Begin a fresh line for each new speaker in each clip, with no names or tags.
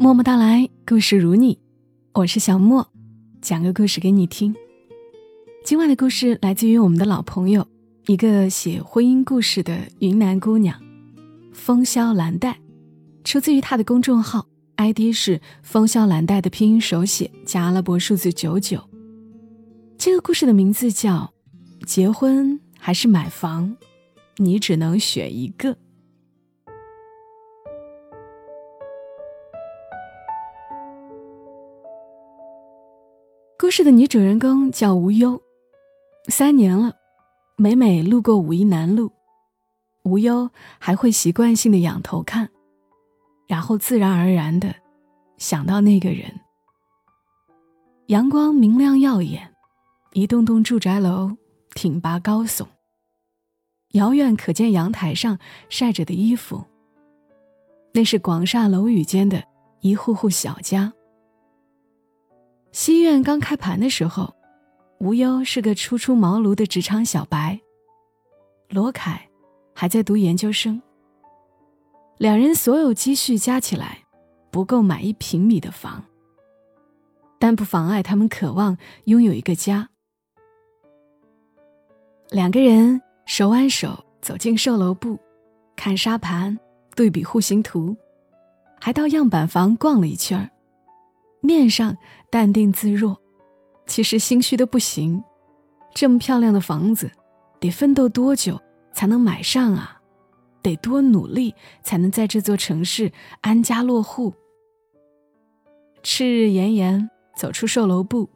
默默到来，故事如你，我是小莫，讲个故事给你听。今晚的故事来自于我们的老朋友，一个写婚姻故事的云南姑娘，风萧兰黛，出自于她的公众号，ID 是风萧兰黛的拼音手写加阿拉伯数字九九。这个故事的名字叫《结婚还是买房》，你只能选一个。故事的女主人公叫无忧，三年了，每每路过五一南路，无忧还会习惯性的仰头看，然后自然而然的想到那个人。阳光明亮耀眼，一栋栋住宅楼挺拔高耸，遥远可见阳台上晒着的衣服。那是广厦楼宇间的一户户小家。西苑刚开盘的时候，无忧是个初出茅庐的职场小白。罗凯还在读研究生。两人所有积蓄加起来，不够买一平米的房，但不妨碍他们渴望拥有一个家。两个人手挽手走进售楼部，看沙盘，对比户型图，还到样板房逛了一圈儿。面上淡定自若，其实心虚的不行。这么漂亮的房子，得奋斗多久才能买上啊？得多努力才能在这座城市安家落户？赤日炎炎，走出售楼部，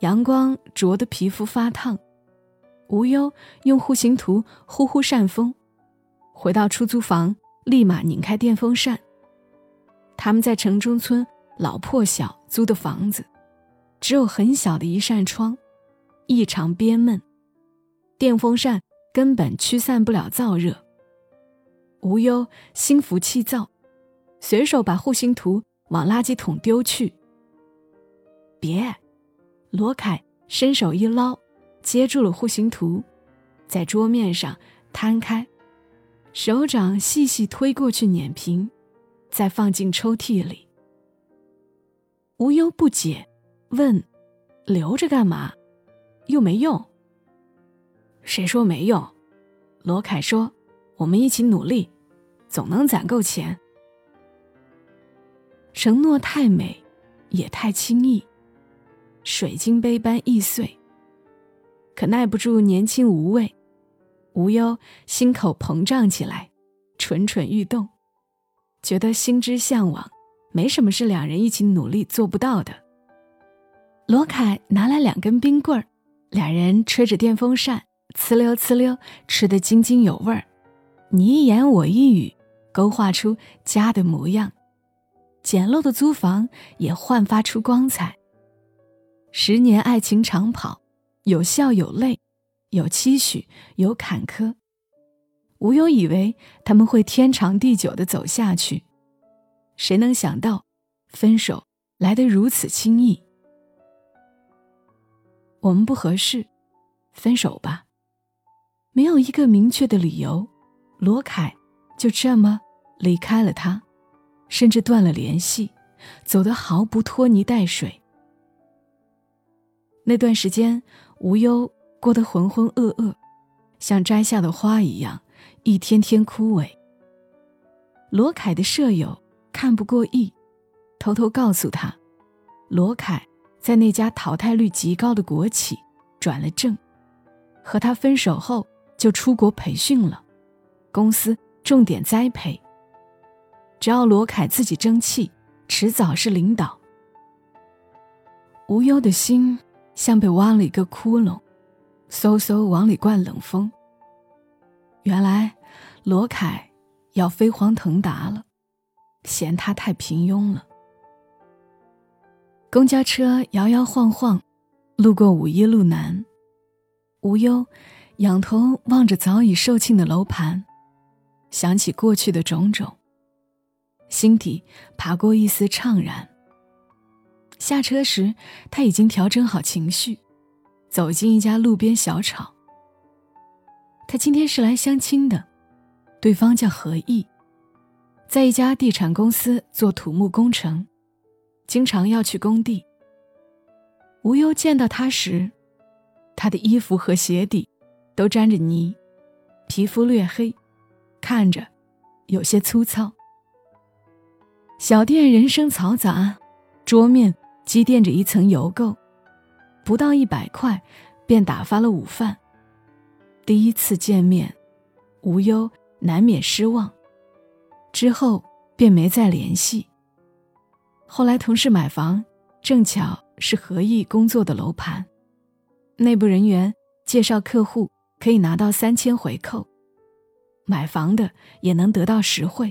阳光灼得皮肤发烫。无忧用户型图呼呼扇风，回到出租房，立马拧开电风扇。他们在城中村。老破小租的房子，只有很小的一扇窗，异常憋闷，电风扇根本驱散不了燥热。无忧心浮气躁，随手把户型图往垃圾桶丢去。别，罗凯伸手一捞，接住了户型图，在桌面上摊开，手掌细细推过去碾平，再放进抽屉里。无忧不解，问：“留着干嘛？又没用。”谁说没用？罗凯说：“我们一起努力，总能攒够钱。”承诺太美，也太轻易，水晶杯般易碎。可耐不住年轻无畏，无忧心口膨胀起来，蠢蠢欲动，觉得心之向往。没什么是两人一起努力做不到的。罗凯拿来两根冰棍儿，两人吹着电风扇，呲溜呲溜吃得津津有味儿。你一言我一语，勾画出家的模样。简陋的租房也焕发出光彩。十年爱情长跑，有笑有泪，有期许有坎坷。无忧以为他们会天长地久的走下去。谁能想到，分手来得如此轻易？我们不合适，分手吧。没有一个明确的理由，罗凯就这么离开了他，甚至断了联系，走得毫不拖泥带水。那段时间，无忧过得浑浑噩噩，像摘下的花一样，一天天枯萎。罗凯的舍友。看不过意，偷偷告诉他，罗凯在那家淘汰率极高的国企转了正，和他分手后就出国培训了，公司重点栽培。只要罗凯自己争气，迟早是领导。无忧的心像被挖了一个窟窿，嗖嗖往里灌冷风。原来，罗凯要飞黄腾达了。嫌他太平庸了。公交车摇摇晃晃，路过五一路南，无忧仰头望着早已售罄的楼盘，想起过去的种种，心底爬过一丝怅然。下车时，他已经调整好情绪，走进一家路边小炒。他今天是来相亲的，对方叫何毅。在一家地产公司做土木工程，经常要去工地。无忧见到他时，他的衣服和鞋底都沾着泥，皮肤略黑，看着有些粗糙。小店人声嘈杂，桌面积垫着一层油垢，不到一百块便打发了午饭。第一次见面，无忧难免失望，之后便没再联系。后来同事买房，正巧是何毅工作的楼盘，内部人员介绍客户可以拿到三千回扣，买房的也能得到实惠。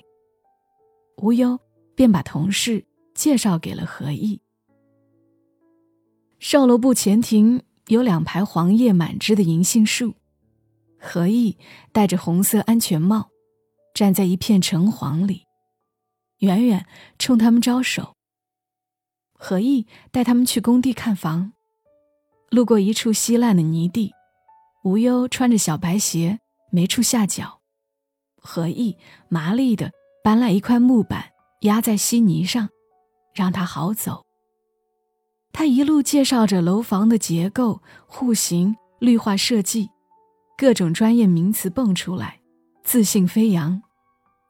无忧。便把同事介绍给了何毅。售楼部前庭有两排黄叶满枝的银杏树，何毅戴着红色安全帽，站在一片橙黄里，远远冲他们招手。何毅带他们去工地看房，路过一处稀烂的泥地，无忧穿着小白鞋没处下脚，何毅麻利的搬来一块木板。压在稀泥上，让他好走。他一路介绍着楼房的结构、户型、绿化设计，各种专业名词蹦出来，自信飞扬，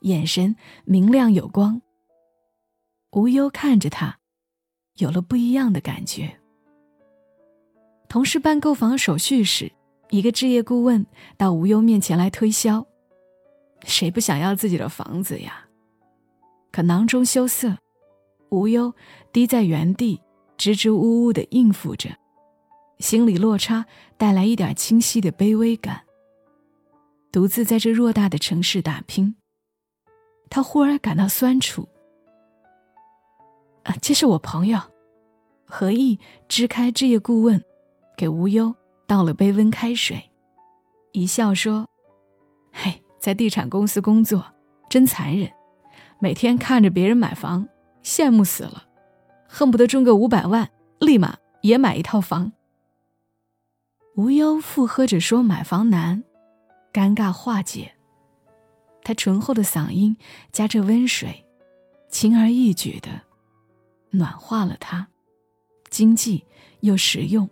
眼神明亮有光。无忧看着他，有了不一样的感觉。同事办购房手续时，一个置业顾问到无忧面前来推销：“谁不想要自己的房子呀？”可囊中羞涩，无忧低在原地，支支吾吾的应付着，心理落差带来一点清晰的卑微感。独自在这偌大的城市打拼，他忽而感到酸楚。啊，这是我朋友，何意支开置业顾问，给无忧倒了杯温开水，一笑说：“嘿，在地产公司工作真残忍。”每天看着别人买房，羡慕死了，恨不得中个五百万，立马也买一套房。无忧附和着说：“买房难，尴尬化解。”他醇厚的嗓音夹着温水，轻而易举的暖化了他，经济又实用。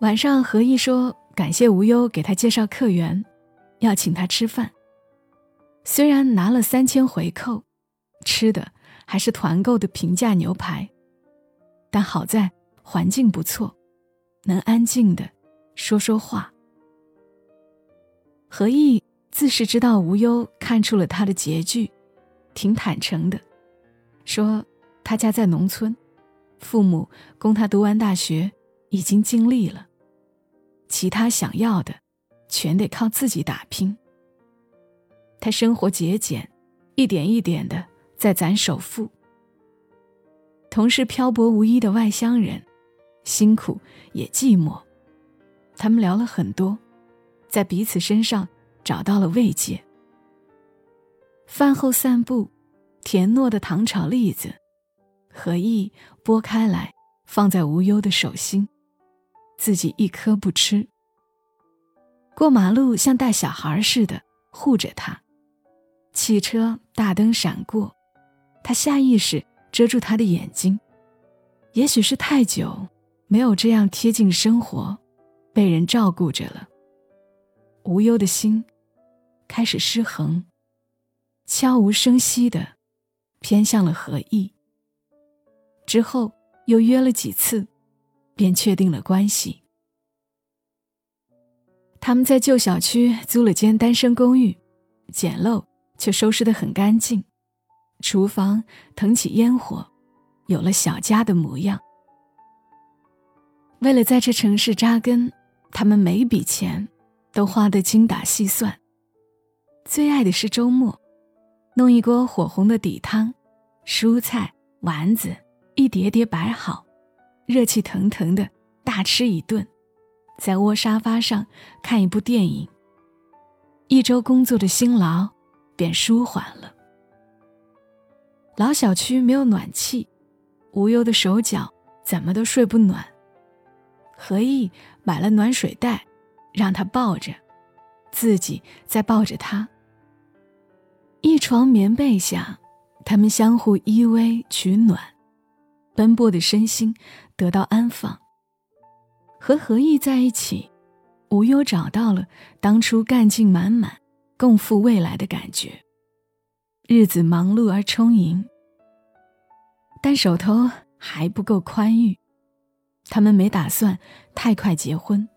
晚上，何毅说感谢无忧给他介绍客源，要请他吃饭。虽然拿了三千回扣，吃的还是团购的平价牛排，但好在环境不错，能安静的说说话。何毅自是知道无忧看出了他的拮据，挺坦诚的，说他家在农村，父母供他读完大学已经尽力了，其他想要的，全得靠自己打拼。他生活节俭，一点一点的在攒首付。同是漂泊无依的外乡人，辛苦也寂寞。他们聊了很多，在彼此身上找到了慰藉。饭后散步，甜糯的糖炒栗子，何意剥开来放在无忧的手心，自己一颗不吃。过马路像带小孩似的护着他。汽车大灯闪过，他下意识遮住他的眼睛。也许是太久没有这样贴近生活，被人照顾着了。无忧的心开始失衡，悄无声息的偏向了何意。之后又约了几次，便确定了关系。他们在旧小区租了间单身公寓，简陋。却收拾得很干净，厨房腾起烟火，有了小家的模样。为了在这城市扎根，他们每笔钱都花得精打细算。最爱的是周末，弄一锅火红的底汤，蔬菜丸子一叠叠摆好，热气腾腾的大吃一顿，在窝沙发上看一部电影。一周工作的辛劳。便舒缓了。老小区没有暖气，无忧的手脚怎么都睡不暖。何意买了暖水袋，让他抱着，自己再抱着他。一床棉被下，他们相互依偎取暖，奔波的身心得到安放。和何意在一起，无忧找到了当初干劲满满、共赴未来的感觉。日子忙碌而充盈，但手头还不够宽裕，他们没打算太快结婚。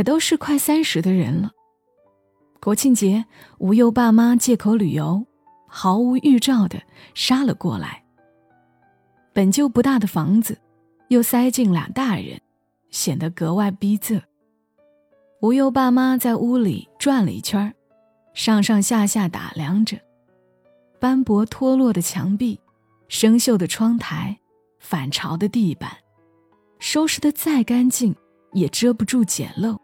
可都是快三十的人了。国庆节，无忧爸妈借口旅游，毫无预兆的杀了过来。本就不大的房子，又塞进俩大人，显得格外逼仄。无忧爸妈在屋里转了一圈，上上下下打量着，斑驳脱落的墙壁，生锈的窗台，反潮的地板，收拾的再干净。也遮不住简陋。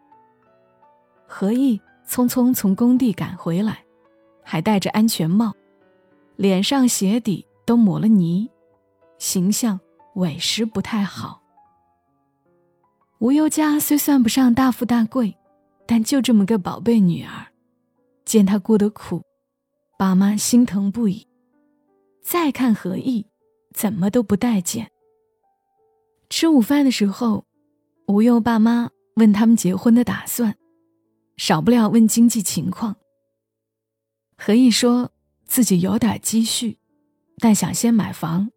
何意匆匆从工地赶回来，还戴着安全帽，脸上鞋底都抹了泥，形象委实不太好。无忧家虽算不上大富大贵，但就这么个宝贝女儿，见她过得苦，爸妈心疼不已。再看何意，怎么都不待见。吃午饭的时候。吴佑爸妈问他们结婚的打算，少不了问经济情况。何意说自己有点积蓄，但想先买房，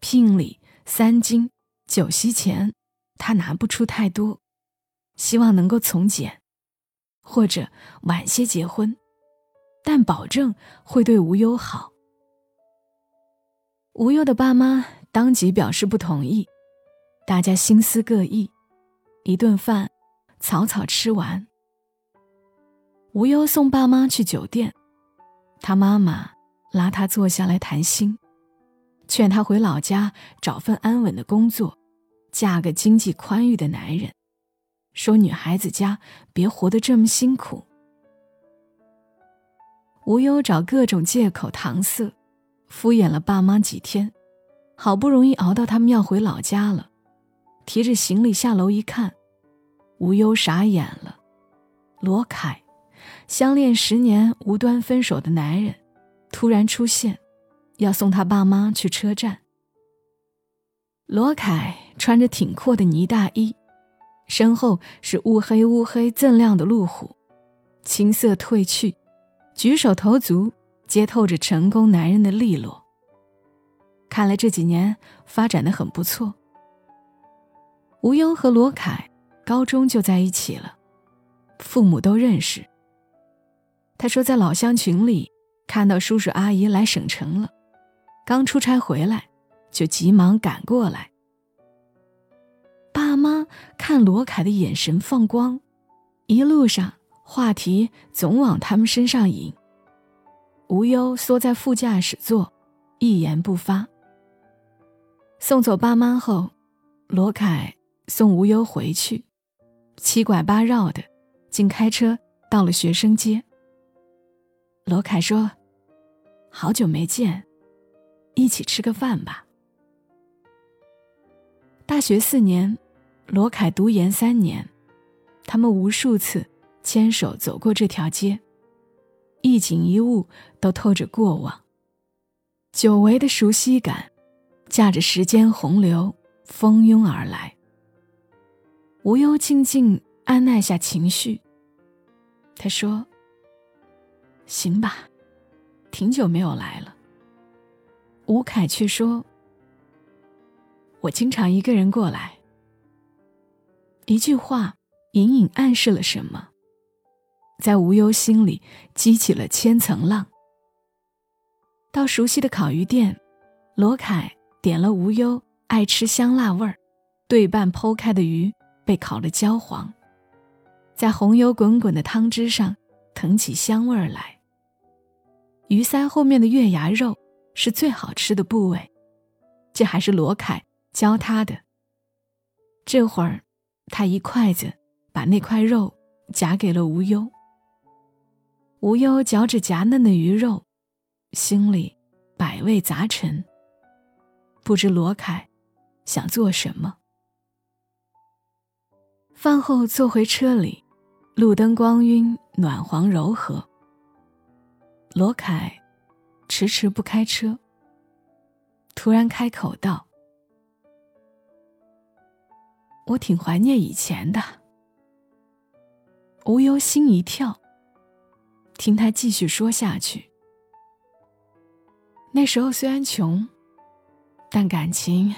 聘礼、三金、酒席钱，他拿不出太多，希望能够从简，或者晚些结婚，但保证会对无忧好。无忧的爸妈当即表示不同意，大家心思各异。一顿饭，草草吃完。无忧送爸妈去酒店，他妈妈拉他坐下来谈心，劝他回老家找份安稳的工作，嫁个经济宽裕的男人，说女孩子家别活得这么辛苦。无忧找各种借口搪塞，敷衍了爸妈几天，好不容易熬到他们要回老家了。提着行李下楼一看，无忧傻眼了。罗凯，相恋十年无端分手的男人，突然出现，要送他爸妈去车站。罗凯穿着挺阔的呢大衣，身后是乌黑乌黑锃亮的路虎，青涩褪去，举手投足皆透着成功男人的利落。看来这几年发展的很不错。吴忧和罗凯高中就在一起了，父母都认识。他说在老乡群里看到叔叔阿姨来省城了，刚出差回来，就急忙赶过来。爸妈看罗凯的眼神放光，一路上话题总往他们身上引。无忧缩在副驾驶座，一言不发。送走爸妈后，罗凯。送无忧回去，七拐八绕的，竟开车到了学生街。罗凯说：“好久没见，一起吃个饭吧。”大学四年，罗凯读研三年，他们无数次牵手走过这条街，一景一物都透着过往，久违的熟悉感，驾着时间洪流蜂拥而来。无忧静静安耐下情绪。他说：“行吧，挺久没有来了。”吴凯却说：“我经常一个人过来。”一句话隐隐暗示了什么，在无忧心里激起了千层浪。到熟悉的烤鱼店，罗凯点了无忧爱吃香辣味儿，对半剖开的鱼。被烤得焦黄，在红油滚滚的汤汁上腾起香味儿来。鱼鳃后面的月牙肉是最好吃的部位，这还是罗凯教他的。这会儿，他一筷子把那块肉夹给了无忧。无忧嚼着夹嫩的鱼肉，心里百味杂陈，不知罗凯想做什么。饭后坐回车里，路灯光晕，暖黄柔和。罗凯迟迟不开车，突然开口道：“我挺怀念以前的。”无忧心一跳，听他继续说下去。那时候虽然穷，但感情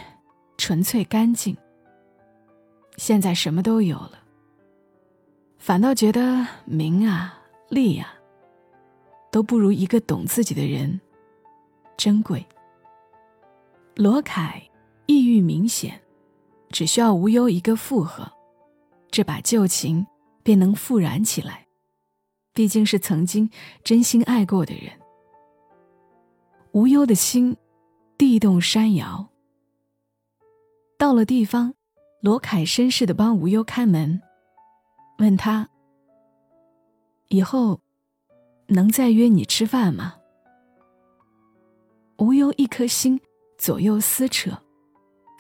纯粹干净。现在什么都有了，反倒觉得名啊利啊，都不如一个懂自己的人珍贵。罗凯抑郁明显，只需要无忧一个附和，这把旧情便能复燃起来。毕竟是曾经真心爱过的人。无忧的心，地动山摇。到了地方，罗凯绅士的帮无忧开门，问他：“以后能再约你吃饭吗？”无忧一颗心左右撕扯，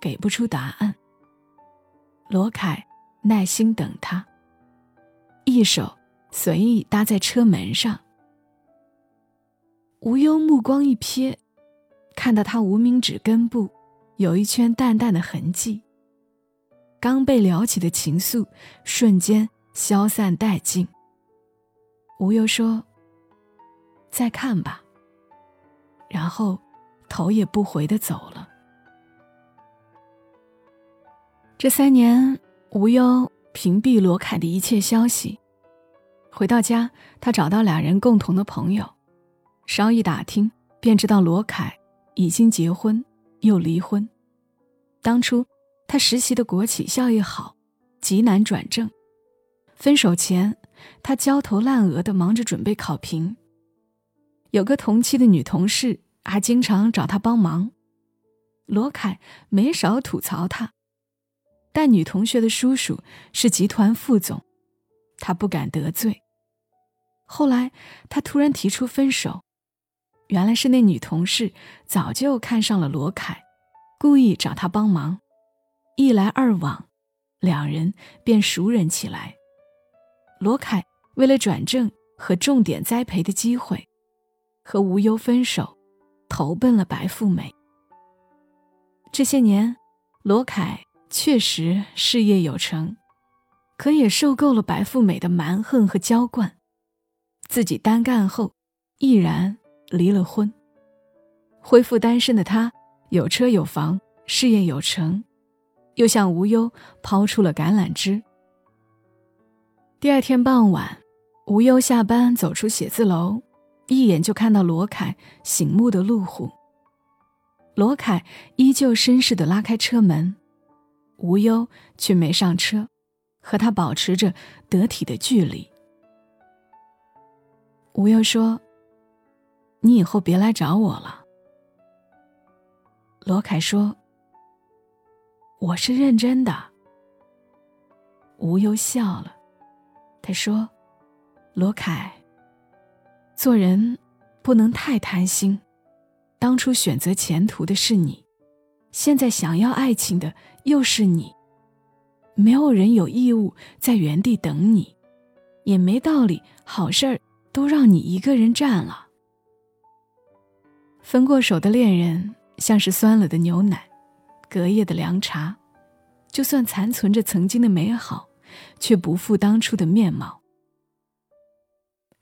给不出答案。罗凯耐心等他，一手随意搭在车门上。无忧目光一瞥，看到他无名指根部有一圈淡淡的痕迹。刚被撩起的情愫瞬间消散殆尽。无忧说：“再看吧。”然后头也不回的走了。这三年，无忧屏蔽罗凯的一切消息。回到家，他找到俩人共同的朋友。稍一打听，便知道罗凯已经结婚又离婚。当初他实习的国企效益好，极难转正。分手前，他焦头烂额的忙着准备考评。有个同期的女同事还经常找他帮忙，罗凯没少吐槽他。但女同学的叔叔是集团副总，他不敢得罪。后来他突然提出分手。原来是那女同事早就看上了罗凯，故意找他帮忙，一来二往，两人便熟人起来。罗凯为了转正和重点栽培的机会，和无忧分手，投奔了白富美。这些年，罗凯确实事业有成，可也受够了白富美的蛮横和娇惯，自己单干后，毅然。离了婚，恢复单身的他有车有房，事业有成，又向无忧抛出了橄榄枝。第二天傍晚，无忧下班走出写字楼，一眼就看到罗凯醒目的路虎。罗凯依旧绅士的拉开车门，无忧却没上车，和他保持着得体的距离。无忧说。你以后别来找我了，罗凯说。我是认真的。无忧笑了，他说：“罗凯，做人不能太贪心。当初选择前途的是你，现在想要爱情的又是你。没有人有义务在原地等你，也没道理好事儿都让你一个人占了。”分过手的恋人，像是酸了的牛奶，隔夜的凉茶，就算残存着曾经的美好，却不复当初的面貌。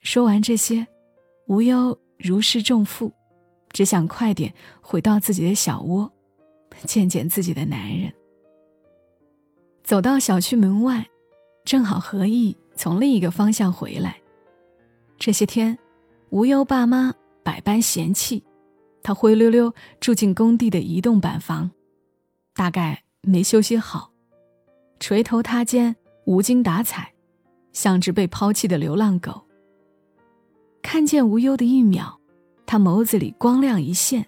说完这些，无忧如释重负，只想快点回到自己的小窝，见见自己的男人。走到小区门外，正好何意从另一个方向回来。这些天，无忧爸妈百般嫌弃。他灰溜溜住进工地的移动板房，大概没休息好，垂头塌肩、无精打采，像只被抛弃的流浪狗。看见无忧的一秒，他眸子里光亮一现，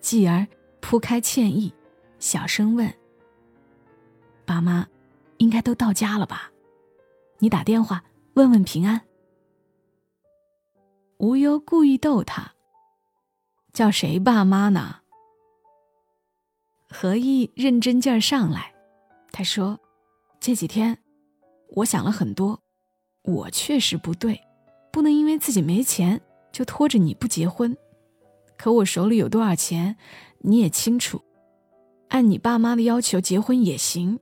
继而铺开歉意，小声问：“爸妈，应该都到家了吧？你打电话问问平安。”无忧故意逗他。叫谁爸妈呢？何意认真劲儿上来，他说：“这几天，我想了很多，我确实不对，不能因为自己没钱就拖着你不结婚。可我手里有多少钱，你也清楚。按你爸妈的要求结婚也行，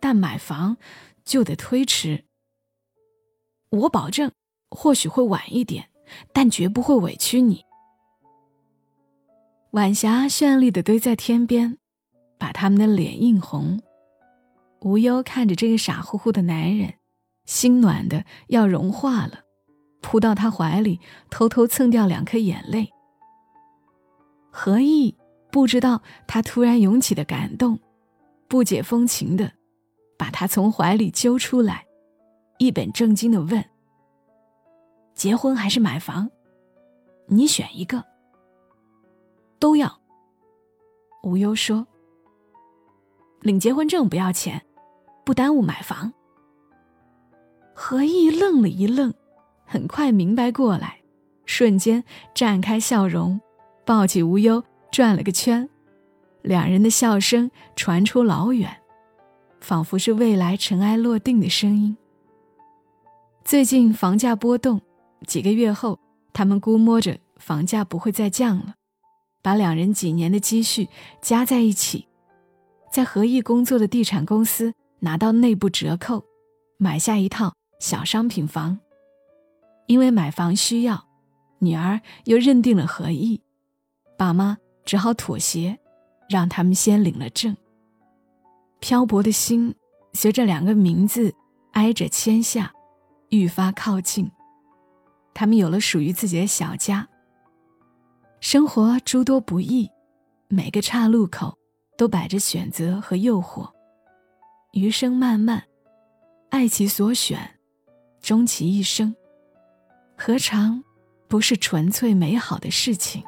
但买房就得推迟。我保证，或许会晚一点，但绝不会委屈你。晚霞绚丽的堆在天边，把他们的脸映红。无忧看着这个傻乎乎的男人，心暖的要融化了，扑到他怀里，偷偷蹭掉两颗眼泪。何意不知道他突然涌起的感动，不解风情的把他从怀里揪出来，一本正经的问：“结婚还是买房？你选一个。”都要。无忧说：“领结婚证不要钱。”不耽误买房。何意愣了一愣，很快明白过来，瞬间绽开笑容，抱起无忧转了个圈，两人的笑声传出老远，仿佛是未来尘埃落定的声音。最近房价波动，几个月后，他们估摸着房价不会再降了，把两人几年的积蓄加在一起，在何意工作的地产公司。拿到内部折扣，买下一套小商品房。因为买房需要，女儿又认定了何意，爸妈只好妥协，让他们先领了证。漂泊的心随着两个名字挨着签下，愈发靠近。他们有了属于自己的小家。生活诸多不易，每个岔路口都摆着选择和诱惑。余生漫漫，爱其所选，终其一生，何尝不是纯粹美好的事情？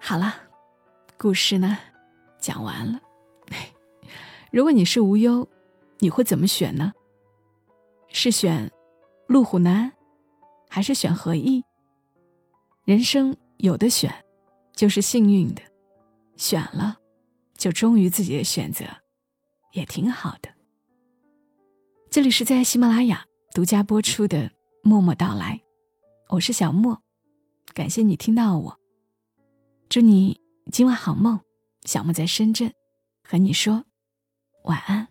好了，故事呢，讲完了。如果你是无忧，你会怎么选呢？是选路虎男，还是选何意？人生有的选，就是幸运的。选了，就忠于自己的选择，也挺好的。这里是在喜马拉雅独家播出的《默默到来》，我是小莫，感谢你听到我。祝你今晚好梦，小莫在深圳，和你说晚安。